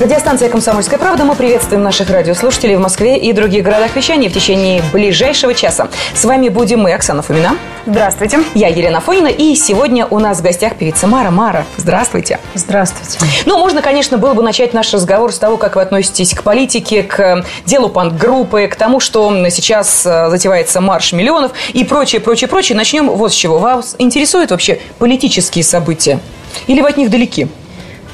Радиостанция «Комсомольская правда». Мы приветствуем наших радиослушателей в Москве и других городах вещания в течение ближайшего часа. С вами будем мы, Оксана Фомина. Здравствуйте. Я Елена Фонина. И сегодня у нас в гостях певица Мара. Мара, здравствуйте. Здравствуйте. Ну, можно, конечно, было бы начать наш разговор с того, как вы относитесь к политике, к делу панк-группы, к тому, что сейчас э, затевается марш миллионов и прочее, прочее, прочее. Начнем вот с чего. Вас интересуют вообще политические события? Или вы от них далеки?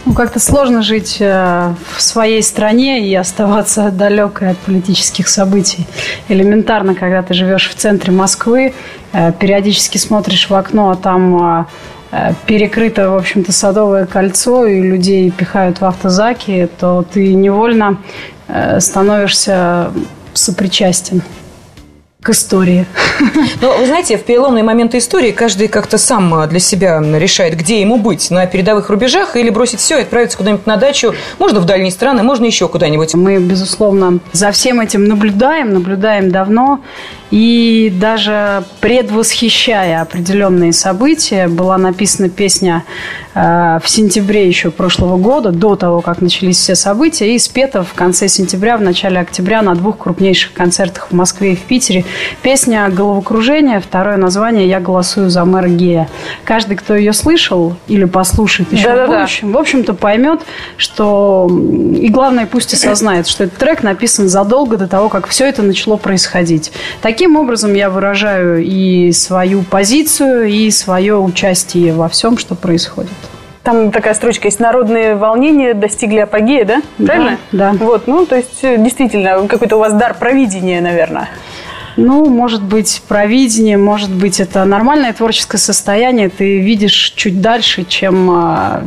Ну, как-то сложно жить э, в своей стране и оставаться далекой от политических событий. Элементарно, когда ты живешь в центре Москвы, э, периодически смотришь в окно, а там э, перекрыто, в общем-то, садовое кольцо, и людей пихают в автозаки, то ты невольно становишься сопричастен к истории. Но вы знаете, в переломные моменты истории каждый как-то сам а, для себя решает, где ему быть, на передовых рубежах или бросить все и отправиться куда-нибудь на дачу, можно в дальние страны, можно еще куда-нибудь. Мы, безусловно, за всем этим наблюдаем, наблюдаем давно, и даже предвосхищая определенные события, была написана песня э, в сентябре еще прошлого года, до того, как начались все события, и спета в конце сентября, в начале октября на двух крупнейших концертах в Москве и в Питере. Песня «Головокружение», второе название «Я голосую за мэра Гея». Каждый, кто ее слышал или послушает еще Да-да-да. в будущем, в общем-то поймет, что... И главное, пусть осознает, что этот трек написан задолго до того, как все это начало происходить. Таким Таким образом я выражаю и свою позицию, и свое участие во всем, что происходит. Там такая строчка есть. Народные волнения достигли апогея, да? Правильно? Да. Вот, ну, то есть, э, действительно, какой-то у вас дар провидения, наверное. Ну, может быть, провидение, может быть, это нормальное творческое состояние. Ты видишь чуть дальше, чем, а,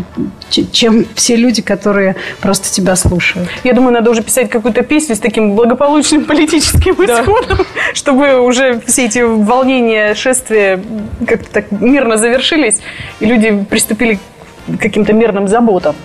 чем все люди, которые просто тебя слушают. Я думаю, надо уже писать какую-то песню с таким благополучным политическим исходом, да. чтобы уже все эти волнения, шествия как-то так мирно завершились, и люди приступили к каким-то мирным заботам.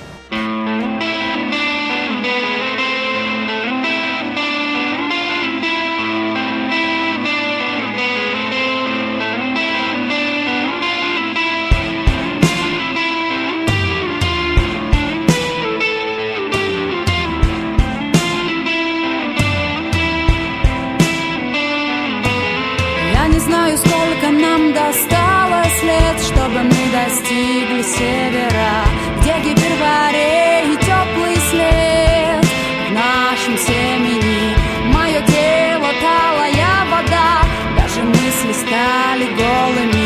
Cali, Golem e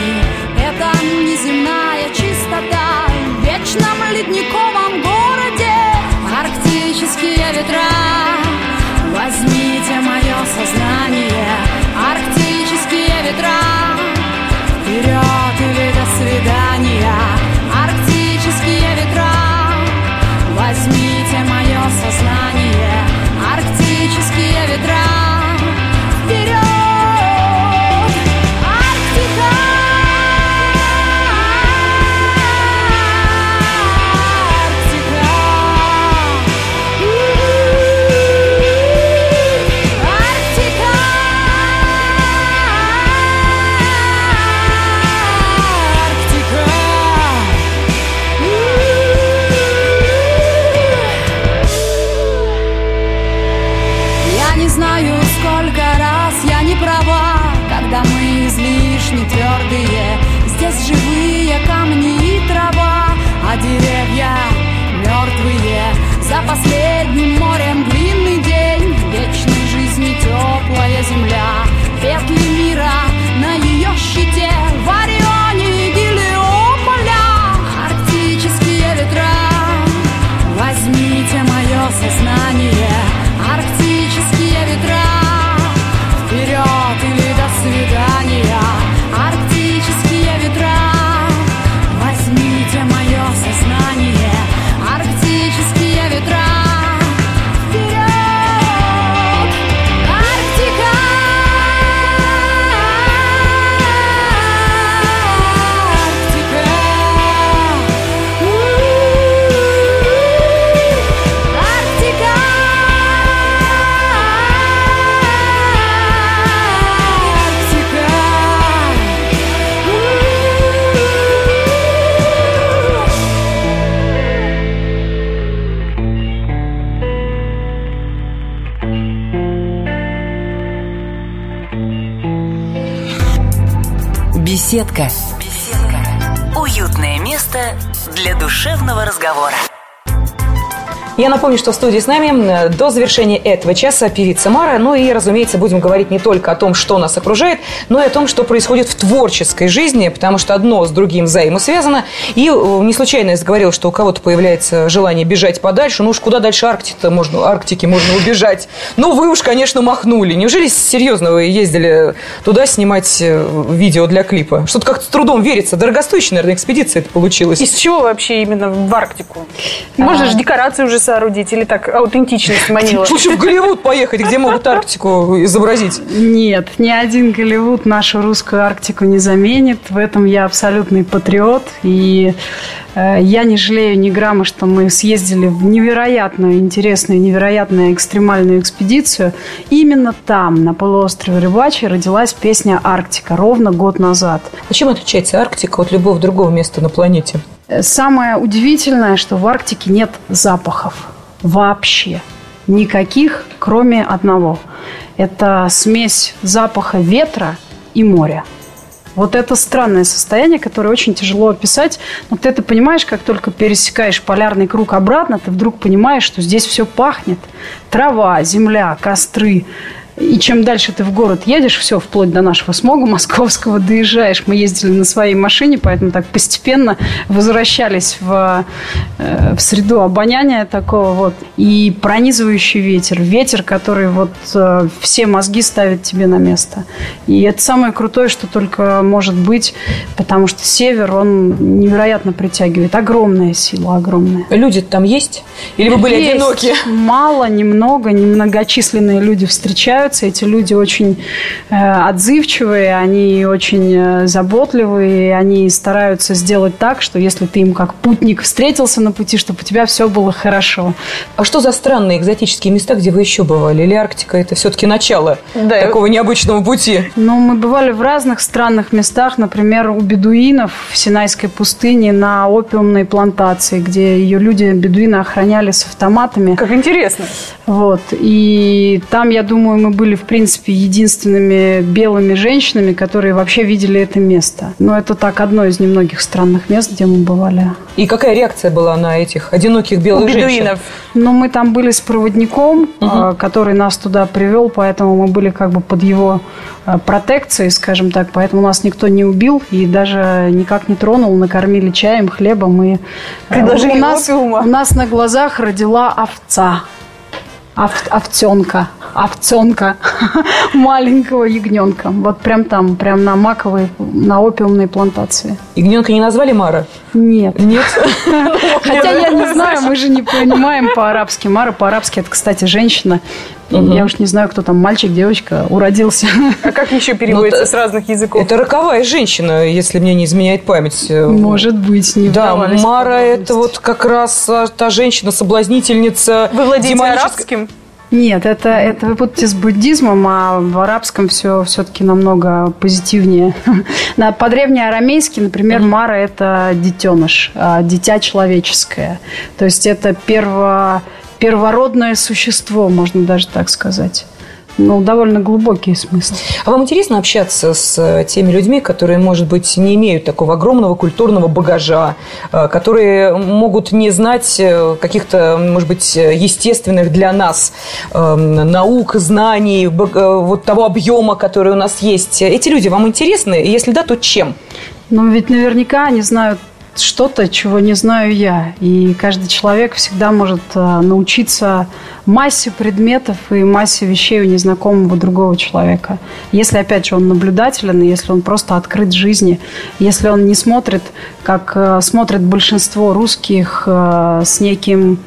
Беседка. Беседка. Уютное место для душевного разговора. Я напомню, что в студии с нами до завершения этого часа певица Мара. Ну и, разумеется, будем говорить не только о том, что нас окружает, но и о том, что происходит в творческой жизни, потому что одно с другим взаимосвязано. И э, не случайно я говорил, что у кого-то появляется желание бежать подальше. Ну уж куда дальше Арктики можно, Арктики можно убежать? Ну вы уж, конечно, махнули. Неужели серьезно вы ездили туда снимать э, видео для клипа? Что-то как-то с трудом верится. Дорогостоящая, наверное, экспедиция это получилась. Из чего вообще именно в Арктику? Можно А. же декорации уже соорудить или так аутентичность манила? Лучше в Голливуд поехать, где могут Арктику изобразить. Нет, ни один Голливуд нашу русскую Арктику не заменит. В этом я абсолютный патриот. И я не жалею ни грамма, что мы съездили в невероятную интересную, невероятную экстремальную экспедицию. Именно там, на полуострове Рыбачий, родилась песня «Арктика» ровно год назад. А чем отличается Арктика от любого другого места на планете? Э, Самое удивительное, что в Арктике нет запахов вообще. Никаких, кроме одного. Это смесь запаха ветра и моря. Вот это странное состояние, которое очень тяжело описать. Но ты это понимаешь, как только пересекаешь полярный круг обратно, ты вдруг понимаешь, что здесь все пахнет. Трава, земля, костры. И чем дальше ты в город едешь, все, вплоть до нашего смога московского, доезжаешь. Мы ездили на своей машине, поэтому так постепенно возвращались в, э, в среду обоняния такого вот. И пронизывающий ветер. Ветер, который вот э, все мозги ставит тебе на место. И это самое крутое, что только может быть, потому что север, он невероятно притягивает. Огромная сила, огромная. Люди там есть? Или вы были Есть. одиноки? Мало, немного, немногочисленные люди встречаются. Эти люди очень э, отзывчивые, они очень э, заботливые, они стараются сделать так, что если ты им как путник встретился на пути, чтобы у тебя все было хорошо. А что за странные экзотические места, где вы еще бывали? Или Арктика это все-таки начало Да. такого необычного пути? Ну, мы бывали в разных странных местах, например, у бедуинов в Синайской пустыне на опиумной плантации, где ее люди, бедуины, охраняли с автоматами. Как интересно. Вот. И там, я думаю, мы были, в принципе, единственными белыми женщинами, которые вообще видели это место. Но это так одно из немногих странных мест, где мы бывали. И какая реакция была на этих одиноких белых У женщин? бедуинов. Но мы там были с проводником, э, который нас туда привел, поэтому мы были как бы под его э, протекцией, скажем так. Поэтому нас никто не убил и даже никак не тронул. Накормили чаем, хлебом. И, э, Предложили у нас, опиума. у нас на глазах родила овца. Ов- овценка. Овценка. Маленького ягненка. Вот прям там, прям на маковой, на опиумной плантации. Ягненка не назвали Мара? Нет. Нет? Хотя я не знаю, мы же не понимаем по-арабски. Мара по-арабски это, кстати, женщина. Я уж не знаю, кто там, мальчик, девочка, уродился. А как еще переводится Ну, с разных языков? Это роковая женщина, если мне не изменяет память. Может быть, не Да, Мара это вот как раз а, та женщина-соблазнительница. Вы владеете демонической- арабским? Нет, это, это вы путаете с буддизмом, а в арабском все все-таки намного позитивнее. На, по древнеарамейски, например, Мара – это детеныш, а, дитя человеческое. То есть это перво, первородное существо, можно даже так сказать. Ну, довольно глубокий смысл. А вам интересно общаться с э, теми людьми, которые, может быть, не имеют такого огромного культурного багажа, э, которые могут не знать э, каких-то, может быть, естественных для нас э, наук, знаний, вот того объема, который у нас есть? Эти люди вам интересны? Если да, то чем? Но ведь наверняка они знают что-то, чего не знаю я. И каждый человек всегда может э, научиться массе предметов и массе вещей у незнакомого другого человека. Если, опять же, он наблюдателен, если он просто открыт жизни, если он не смотрит, как э, смотрит большинство русских э, с неким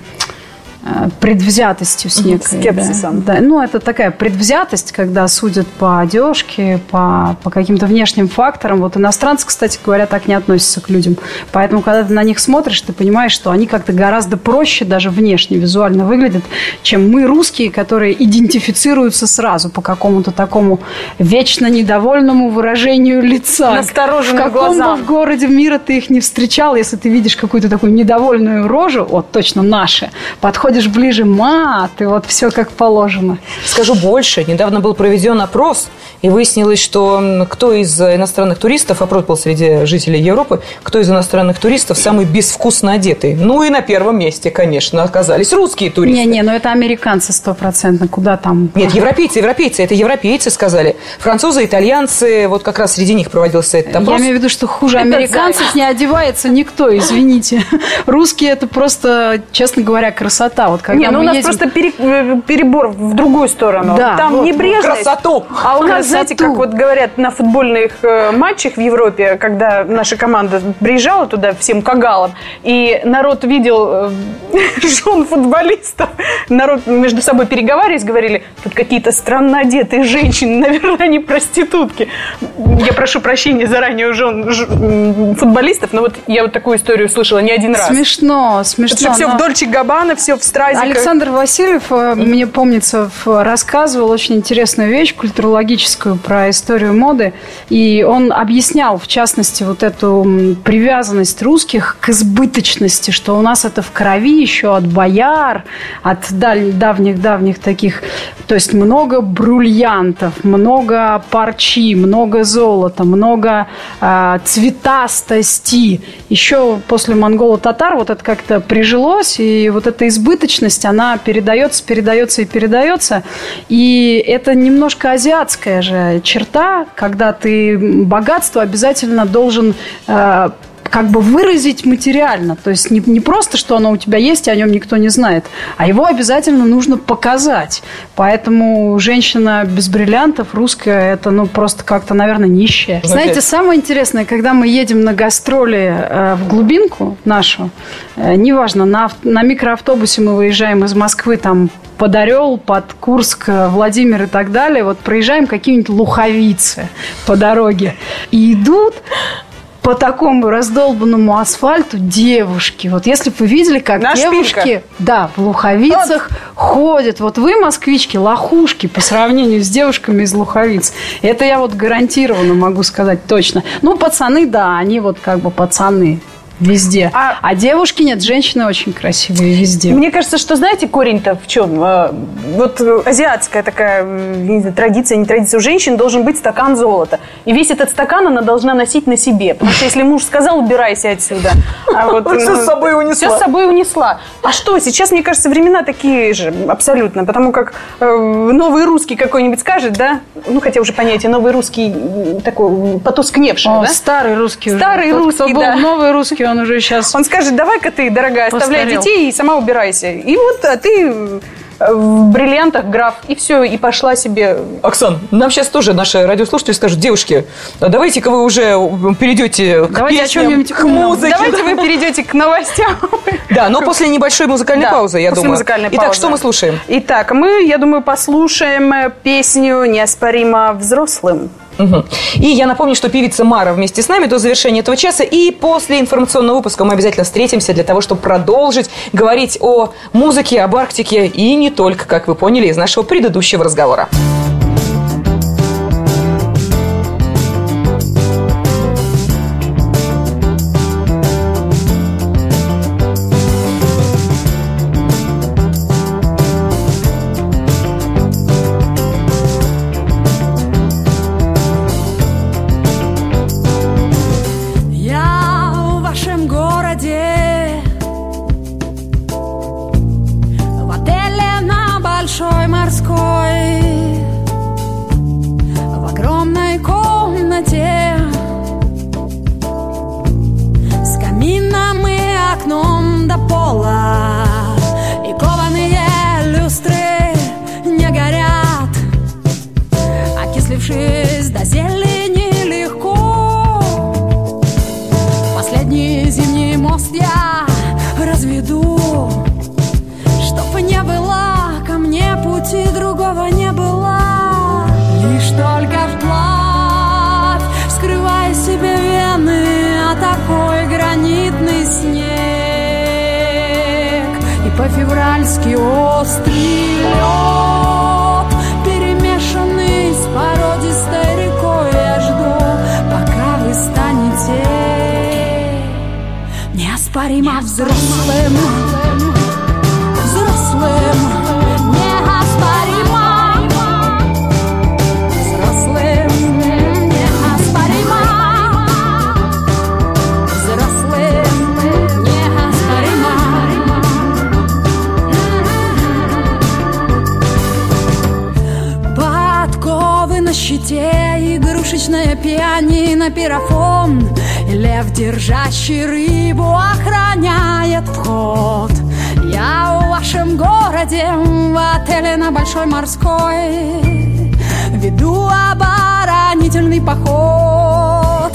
предвзятостью с некой. скепсисом. Да. Да, ну, это такая предвзятость, когда судят по одежке, по, по каким-то внешним факторам. Вот иностранцы, кстати говоря, так не относятся к людям. Поэтому, когда ты на них смотришь, ты понимаешь, что они как-то гораздо проще даже внешне, визуально выглядят, чем мы, русские, которые идентифицируются сразу по какому-то такому вечно недовольному выражению лица. Настороженным В каком глазам. бы в городе мира ты их не встречал, если ты видишь какую-то такую недовольную рожу, вот точно наши, подходишь подходишь ближе, мат, и вот все как положено. Скажу больше. Недавно был проведен опрос, и выяснилось, что кто из иностранных туристов, опрос был среди жителей Европы, кто из иностранных туристов самый безвкусно одетый. Ну и на первом месте, конечно, оказались русские туристы. Не-не, но это американцы стопроцентно, куда там? Нет, европейцы, европейцы, это европейцы сказали. Французы, итальянцы, вот как раз среди них проводился этот опрос. Я имею в виду, что хуже Это американцев не одевается никто, извините. Русские это просто, честно говоря, красота. Вот когда Не, ну мы у нас едем- просто пере- э, перебор в другую сторону. Да, Там вот, небрежность. красоту. А у нас, знаете, Красоту. как вот говорят на футбольных э, матчах в Европе, когда наша команда приезжала туда всем кагалом, и народ видел э, жен футболистов, народ между собой переговариваясь, говорили, тут какие-то странно одетые женщины, наверное, они проститутки. Я прошу прощения заранее у жен ж- футболистов, но вот я вот такую историю слышала не один раз. Смешно, смешно. все но- в Дольче Габбана, все в стразиках. Александр Васильев, э, мне помнится, рассказывал очень интересную вещь культурологическую про историю моды. И он объяснял, в частности, вот эту привязанность русских к избыточности, что у нас это в крови еще от бояр, от давних-давних таких. То есть много бриллиантов, много парчи, много золота, много э, цветастости. Еще после монголо-татар вот это как-то прижилось, и вот эта избыточность, она передается, передается и передается. И это немножко азиатская же черта, когда ты богатство обязательно должен э, как бы выразить материально. То есть не, не просто, что оно у тебя есть, и о нем никто не знает, а его обязательно нужно показать. Поэтому женщина без бриллиантов русская, это ну просто как-то, наверное, нищая. Знаете, самое интересное, когда мы едем на гастроли э, в глубинку нашу, э, неважно, на, на микроавтобусе мы выезжаем из Москвы, там, под Орел, под Курск, э, Владимир и так далее, вот проезжаем какие-нибудь луховицы по дороге. И идут по такому раздолбанному асфальту девушки. Вот если бы вы видели, как На девушки, да, в луховицах ходят. Вот вы, москвички, лохушки по сравнению с девушками из луховиц. Это я вот гарантированно могу сказать точно. Ну, пацаны, да, они вот как бы пацаны везде. А- А, девушки нет, женщины очень красивые везде. Мне кажется, что знаете корень-то в чем? Э, Вот э, азиатская такая не знаю, традиция, не традиция. У женщин должен быть стакан золота. И весь этот стакан она должна носить на себе. Потому что если муж сказал, убирайся отсюда. А вот, Всё с собой унесла. Все с собой унесла. А что, сейчас, мне кажется, времена такие же, абсолютно. Потому как э, новый русский какой-нибудь скажет, да? Ну, хотя уже понятие новый русский такой потускневший, О, да? старый русский уже. Старый Тот, русский, кто был да. новый русский, он уже сейчас... Он скажет, давай-ка ты, дорогая, оставляй Постарел. детей и сама убирайся. И вот а ты э, в бриллиантах граф, и все, и пошла себе. Оксан, нам сейчас тоже наши радиослушатели скажут, девушки, а давайте-ка вы уже перейдете к Давайте песням, к музыке. Давайте вы перейдете к новостям. Да, но после небольшой музыкальной Да, паузы, я после думаю. музыкальной Итак, паузы. что мы слушаем? Итак, мы, я думаю, послушаем э, песню «Неоспоримо взрослым». Мгм. И я напомню, что певица Мара вместе с нами до завершения этого часа. И после информационного выпуска мы обязательно встретимся для того, чтобы продолжить говорить о музыке, об Арктике и не только, как вы поняли из нашего предыдущего разговора. По-февральски острый лед Перемешанный с породистой рекой Я жду, пока вы станете Неоспоримо взрослым. Взрослым игрушечное пианино, пирофон лев, держащий рыбу, охраняет вход. Я в вашем городе, в отеле на Большой Морской Веду оборонительный поход.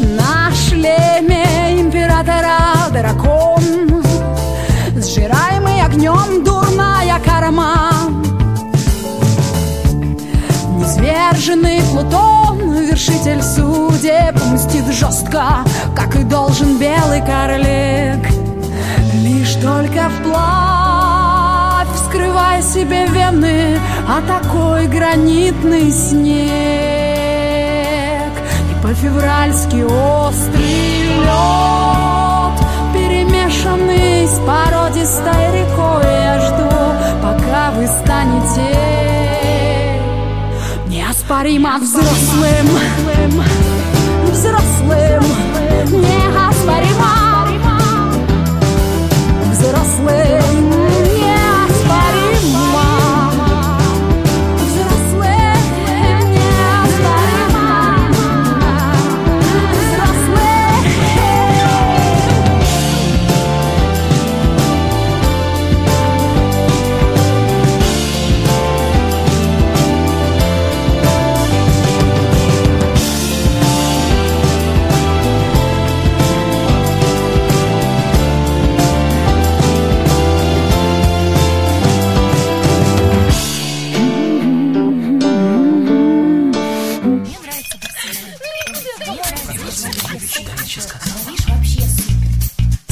На шлеме императора дракон Сжираемый огнем дурная Низверженный Плутон, вершитель судеб Мстит жестко, как и должен белый карлик. Лишь только вплавь, вскрывая себе вены А такой гранитный снег. И по-февральски острый лед Перемешанный с породистой рекой Я жду, пока вы неоспоримо взрослым Взрослым Неоспоримо Взрослым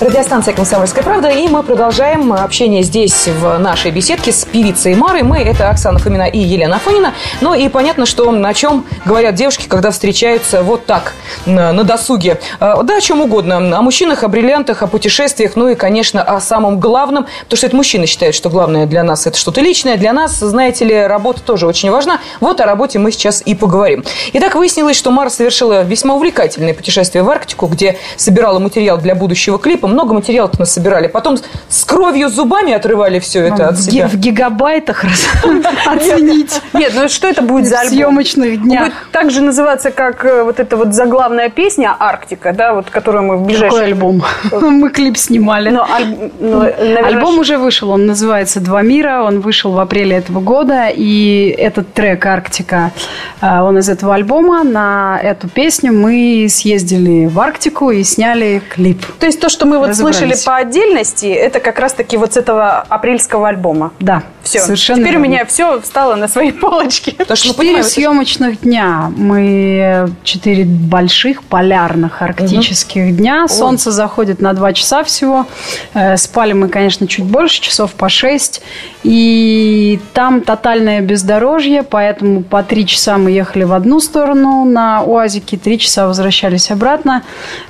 Радиостанция «Комсомольская правда», и мы продолжаем общение здесь, в нашей беседке с певицей Марой. Мы – это Оксана Фомина и Елена Афонина. Ну и понятно, что о чем говорят девушки, когда встречаются вот так, на, досуге. А, Да, о чем угодно. О мужчинах, о бриллиантах, о путешествиях, ну и, конечно, о самом главном. Потому что это мужчины считают, что главное для нас – это что-то личное. Для нас, знаете ли, работа тоже очень важна. Вот о работе мы сейчас и поговорим. Итак, выяснилось, что Мара совершила весьма увлекательное путешествие в Арктику, где собирала материал для будущего клипа. Много материала-то насобирали. Потом с кровью зубами отрывали все это от в, ги- себя. в гигабайтах оценить Нет, ну что это будет за альбом? съемочных днях. будет так же называться, как э, вот эта вот заглавная песня «Арктика», да, вот которую мы в Какой ближайшее... альбом? Мы клип снимали. Но аль- ну, наверное, Альбом уже вышел, он называется «Два мира», он вышел в апреле этого года, и этот трек «Арктика», э, он из этого альбома. На эту песню мы съездили в Арктику и сняли клип. То есть то, что мы вот Разобрались. слышали по отдельности, это как раз-таки вот с этого апрельского альбома. Да, Все. совершенно Теперь у верно. меня все встало на свои полочки. Мы Четыре съемочных дня. Мы четыре больших полярных арктических дня. Солнце заходит на два часа всего. Э, Спали мы, конечно, чуть больше, часов по шесть. И там тотальное бездорожье, поэтому по три часа мы ехали в одну сторону на УАЗике, три часа возвращались обратно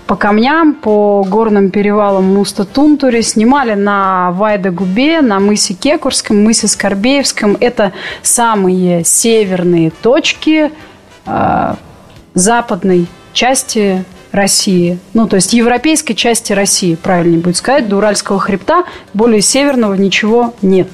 по камням, по горным перевалам Муста-Тунтуре. Снимали на Вайда-Губе, на мысе Кекурском, мысе Скорбеевском. Это самые северные точки э, западной части России. Ну, то есть европейской части России, правильнее будет сказать. До Уральского хребта более северного ничего нет.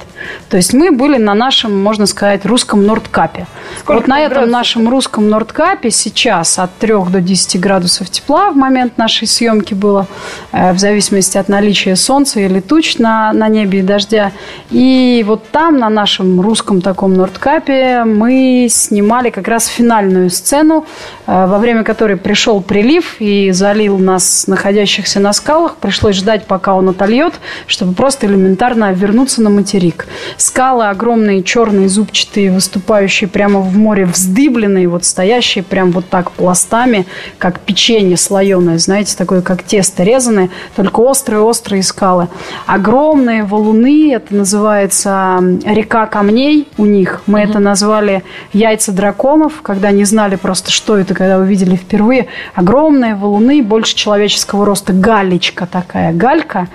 То есть мы были на нашем, можно сказать, русском Нордкапе. Сколько вот на этом градусов? нашем русском Нордкапе сейчас от 3 до 10 градусов тепла в момент нашей съемки было, э, в зависимости от наличия солнца или туч на, на небе и дождя. И вот там, на нашем русском таком Нордкапе, мы снимали как раз финальную сцену, э, во время которой пришел прилив и залил нас, находящихся на скалах. Пришлось ждать, пока он отольет, чтобы просто элементарно вернуться на материк. Скалы огромные, черные, зубчатые, выступающие прямо в море, вздыбленные, вот стоящие прям вот так пластами, как печенье слоеное, знаете, такое, как тесто резаное, только острые-острые скалы. Огромные валуны, это называется река камней у них. Мы это назвали яйца драконов, когда не знали просто, что это, когда увидели впервые. Огромные валуны, больше человеческого роста, галечка такая, галька,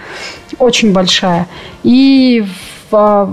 очень большая. И в,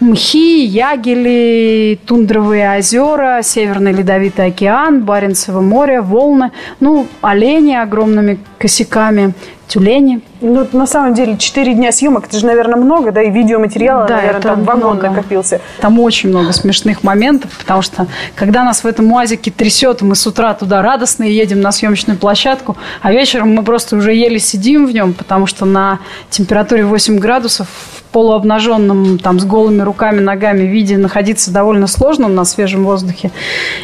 мхи, ягели, тундровые озера, Северный Ледовитый океан, Баренцево море, волны, ну, олени огромными косяками, тюлени. Ну, на самом деле, 4 дня съемок, это же, наверное, много, да, и видеоматериала, Да, наверное, там вагон много. накопился. Там очень много смешных моментов, потому что когда нас в этом УАЗике трясет, мы с утра туда радостные едем на съемочную площадку, а вечером мы просто уже еле сидим в нем, потому что на температуре 8 градусов полуобнаженном, там, с голыми руками, ногами виде находиться довольно сложно на свежем воздухе.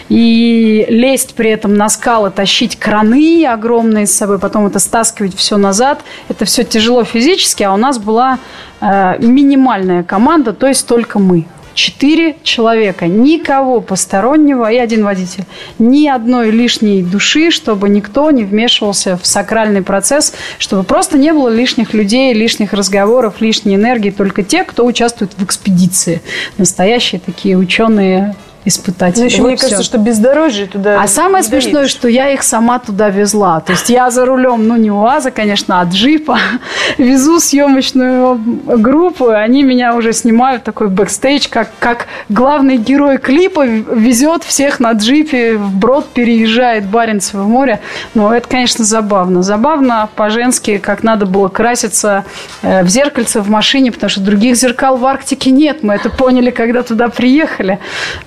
И лезть при этом на скалы, тащить краны огромные с собой, потом это стаскивать все назад, это все тяжело физически, а у нас была э, минимальная команда, то есть только мы. Четыре человека, никого постороннего и один водитель. Ни одной лишней души, чтобы никто не вмешивался в сакральный процесс, чтобы просто не было лишних людей, лишних разговоров, лишней энергии, только те, кто участвует в экспедиции. Настоящие такие ученые испытатели. Ну, еще Вот мне кажется, всё. что бездорожье туда А самое не смешное, доедешь. что я их сама туда везла. То есть я за рулем, ну не УАЗа, конечно, а джипа. Везу съемочную группу, и они меня уже снимают такой бэкстейдж, как, как главный герой клипа везет всех на джипе, вброд переезжает Баренцево море. Ну, это, конечно, забавно. Забавно по-женски, как надо было краситься э, в зеркальце в машине, потому что других зеркал в Арктике нет. Мы это поняли, когда туда приехали.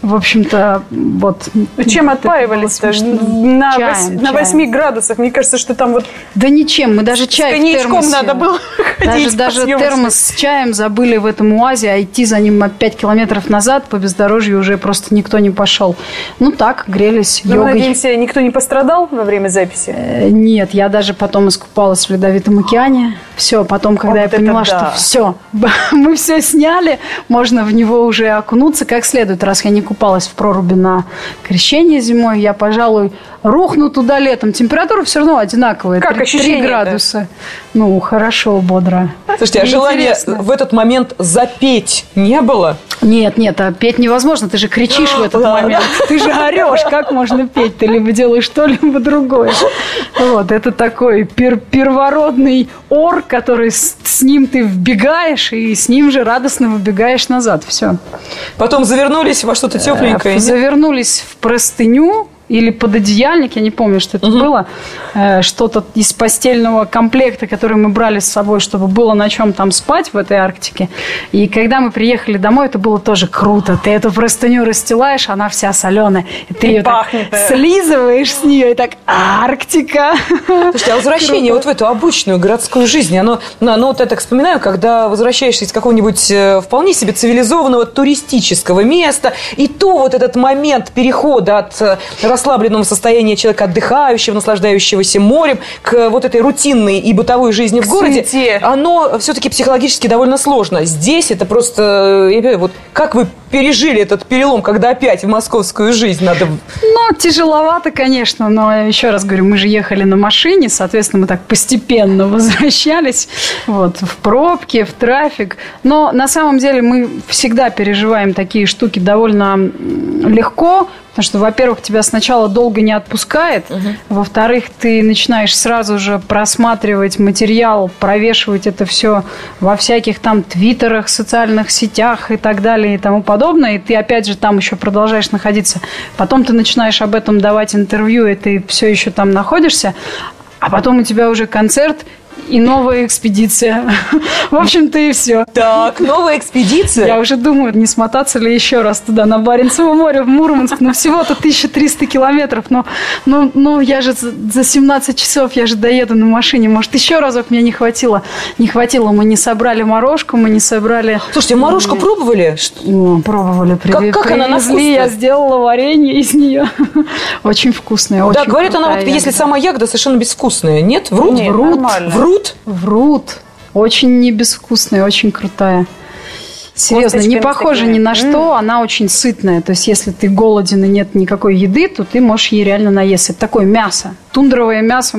В общем-то, вот. Ну, Чем отпаивались-то? На, Чаем, вось- на чаем. 8 градусах. Мне кажется, что там вот Да ничем, мы даже чай с в коньячком термосе. надо было Даже, ходить. даже съемочной. термос с чаем забыли в этом УАЗе, а идти за ним 5 километров назад по бездорожью уже просто никто не пошел. Ну так, грелись Ну, мы йогой. надеемся, никто не пострадал во время записи? Э, Нет, я даже потом искупалась в Ледовитом океане. Все, потом, когда я вот это поняла, да. что все, мы все сняли, можно в него уже окунуться как следует. Раз я не купалась в проруби на крещение зимой, я, пожалуй, рухну туда летом. Температура все равно одинаковая. Как три- три ощущение-то? градуса. Ну, хорошо, бодро. Слушайте, а желания в этот момент запеть не было? Нет, нет, а петь невозможно, ты же кричишь в этот момент. Ты же орешь, как можно петь? Ты либо делаешь то, либо другое. Вот, это такой пер- первородный ор, который с, с ним ты вбегаешь, и с ним же радостно выбегаешь назад. Все. Потом завернулись во что-то тепленькое. нет? Завернулись в простыню или под одеяльник, я не помню, что это было, э, что-то из постельного комплекта, который мы брали с собой, чтобы было на чем там спать в этой Арктике. И когда мы приехали домой, это было тоже круто. Ты эту простыню расстилаешь, она вся соленая, и ты ее так пахнет, слизываешь с нее, и так Арктика. Слушайте, а возвращение вот в эту обычную городскую жизнь, оно, ну, оно вот я так вспоминаю, когда возвращаешься из какого-нибудь э, вполне себе цивилизованного туристического места, и то вот этот момент перехода от расслабленного состояния человека, отдыхающего, наслаждающегося морем, к э, вот этой рутинной и бытовой жизни в городе, суете. оно все-таки психологически довольно сложно. Здесь это просто, э, вот как вы пережили этот перелом, когда опять в московскую жизнь надо... Ну, тяжеловато, конечно, но еще раз говорю, мы же ехали на машине, соответственно, мы так постепенно возвращались вот, в пробки, в трафик. Но на самом деле мы всегда переживаем такие штуки довольно легко, потому что, во-первых, тебя сначала долго не отпускает, во-вторых, ты начинаешь сразу же просматривать материал, провешивать это все во всяких там твиттерах, социальных сетях и так далее и тому подобное, и ты опять же там еще продолжаешь находиться. Потом ты начинаешь об этом давать интервью, и ты все еще там находишься, а потом у тебя уже концерт и новая экспедиция. В общем-то и все. Так, новая экспедиция. Я уже думаю, не смотаться ли еще раз туда, на Баренцево море, в Мурманск. Ну, всего-то 1300 километров. Но, ну, ну, я же за за 17 часов, я же доеду на машине. Может, еще разок мне не хватило. Не хватило. Мы не собрали морожку, мы не собрали... Слушайте, морожку пробовали? О, пробовали, приве- Как- как она на вкус-то? я сделала варенье из нее. Очень вкусная, очень да, говорят, она вот, если сама ягода совершенно безвкусная. Нет? Врут? Нет, Врут? нормально. Врут? Врут. Очень не безвкусная, очень крутая. Серьезно, не Косточками похожа такими. ни на что, она очень сытная. То есть, если ты голоден и нет никакой еды, то ты можешь ей реально наесться. Это такое мясо. Тундровое мясо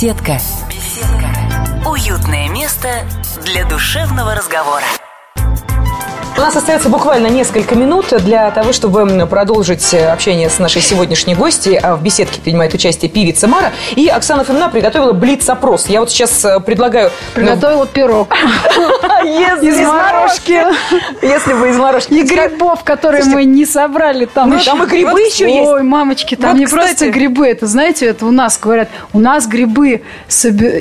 Беседка. Беседка. Уютное место для душевного разговора. У нас остается буквально несколько минут для того, чтобы продолжить э, общение с нашей сегодняшней гостьей. А В беседке принимает участие певица Мара. И Оксана Фомина приготовила блиц-опрос. Я вот сейчас э, предлагаю... Приготовила пирог Если из морожки Если бы из морожки. и грибов, которые мы не собрали. Там, Ну, и грибы еще есть. Ой, мамочки, там не просто грибы. Это, знаете, это у нас говорят, у нас грибы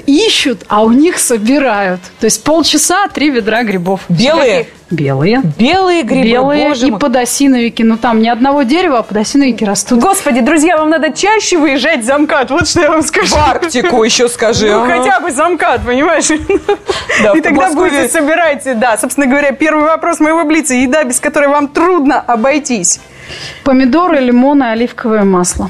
ищут, а у них собирают. То есть полчаса, три ведра грибов. Белые? Белые. Белые грибы, Белые боже и мой. подосиновики. Ну, там ни одного дерева, а подосиновики растут. Господи, друзья, вам надо чаще выезжать за МКАД. Вот что я вам скажу. В Арктику еще скажи. Ну, ага. хотя бы за МКАД, понимаешь? Да, И в тогда Подмосковье. будете собирать, да, собственно говоря, первый вопрос моего блица. Еда, без которой вам трудно обойтись. Помидоры, лимоны, оливковое масло.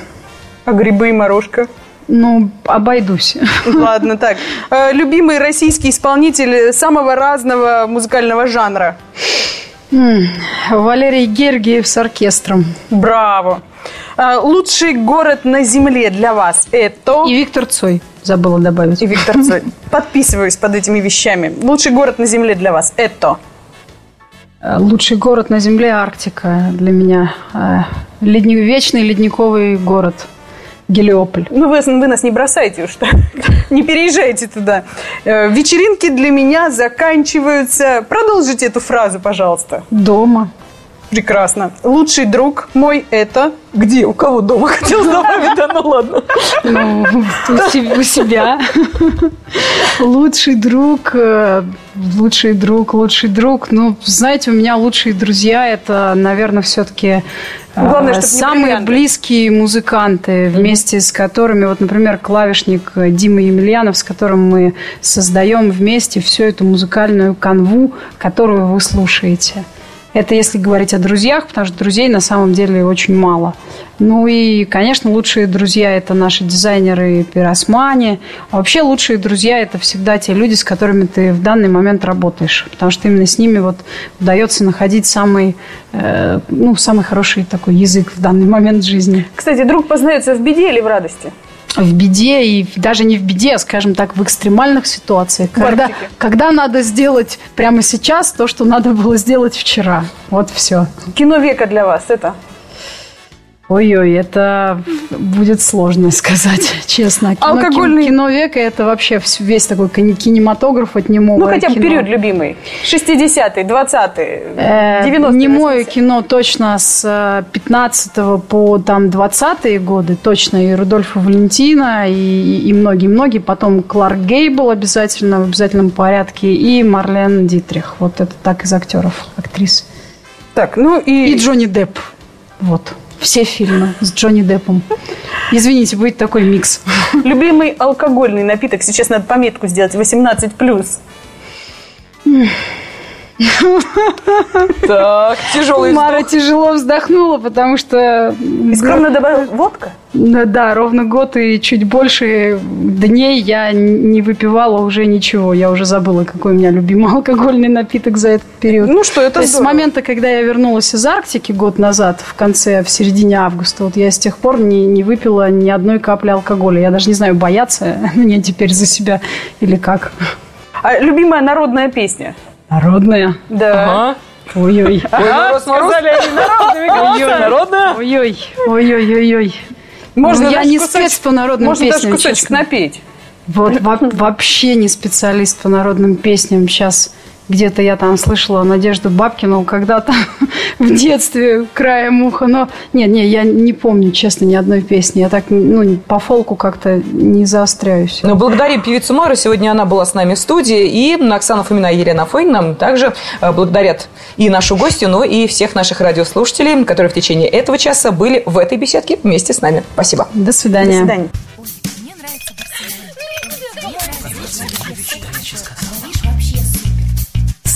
А грибы и морожка? Ну, обойдусь. Ладно, так. Э, Любимый российский исполнитель самого разного музыкального жанра. Валерий Гергиев с оркестром. Браво. Э, Лучший город на земле для вас это... И Виктор Цой. Забыла добавить. И Виктор Цой. Подписываюсь под этими вещами. Лучший город на земле для вас это... Э, Лучший город на Земле – Арктика для меня. Э, ледни- Вечный ледниковый город – Гелиополь. Ну, вы, вы нас не бросайте уж. Не переезжайте туда. Э, Вечеринки для меня заканчиваются... Продолжите эту фразу, пожалуйста. Дома. Прекрасно. Лучший друг мой это... Где? У кого дома? Хотел добавить, да ну ладно. Ну, у се- у себя. Лучший друг, э, лучший друг, лучший друг. Ну, знаете, у меня лучшие друзья это, наверное, все-таки Ну, главное, самые близкие музыканты, вместе с которыми, вот, например, клавишник э, Дима Емельянов, с которым мы создаем вместе всю эту музыкальную канву, которую вы слушаете. Это если говорить о друзьях, потому что друзей на самом деле очень мало. Ну и, конечно, лучшие друзья – это наши дизайнеры пиросмани. А вообще лучшие друзья – это всегда те люди, с которыми ты в данный момент работаешь. Потому что именно с ними вот удается находить самый, э, ну, самый хороший такой язык в данный момент жизни. Кстати, друг познается в беде или в радости? В беде и даже не в беде, а, скажем так, в экстремальных ситуациях. Когда, когда надо сделать прямо сейчас то, что надо было сделать вчера. Вот все. Кино века для вас это? Ой-ой, это будет сложно сказать, честно. Кино, Алкогольный- кин- кино века это вообще весь такой кин- кинематограф от немого Ну, хотя бы кино. период любимый. 60-е, 20-е, Э, 90-е. Немое 80-е. кино точно с э, 15 по там 20 годы, точно и Рудольфа Валентина, и многие-многие. Потом Кларк Гейбл обязательно в обязательном порядке, и Марлен Дитрих. Вот это так из актеров, актрис. Так, ну и... И Джонни Депп. Вот. Все фильмы с Джонни Деппом. Извините, будет такой микс. Любимый алкогольный напиток. Сейчас надо пометку сделать. 18+. Так, тяжелый Мара тяжело вздохнула, потому что... И скромно добавил водка. Да, да, ровно год и чуть больше дней я не выпивала уже ничего. Я уже забыла, какой у меня любимый алкогольный напиток за этот период. Ну что, это То есть с момента, когда я вернулась из Арктики год назад, в конце, в середине августа, вот я с тех пор не, не выпила ни одной капли алкоголя. Я даже не знаю, бояться мне теперь за себя или как. А любимая народная песня? Народная. Да. Ага. Ой-ой. Ой, мороз, мороз. Сказали они народными голосами. Народная? Ой-ой. Ой-ой-ой-ой. Можно Ну, я не кусочек- спец по народным Можно даже песням, кусочек честно. напеть. Вот во- вообще не специалист по народным песням. Сейчас где-то я там слышала Надежду Бабкину когда-то в детстве краем уха. Но нет, не, я не помню, честно, ни одной песни. Я так ну, по фолку как-то не заостряюсь. Ну, благодарим певицу Мару. Сегодня она была с нами в студии. И Оксана Фомина и Елена Фойн нам также э, благодарят и нашу гостью, но и всех наших радиослушателей, которые в течение этого часа были в этой беседке вместе с нами. Спасибо. До До свидания.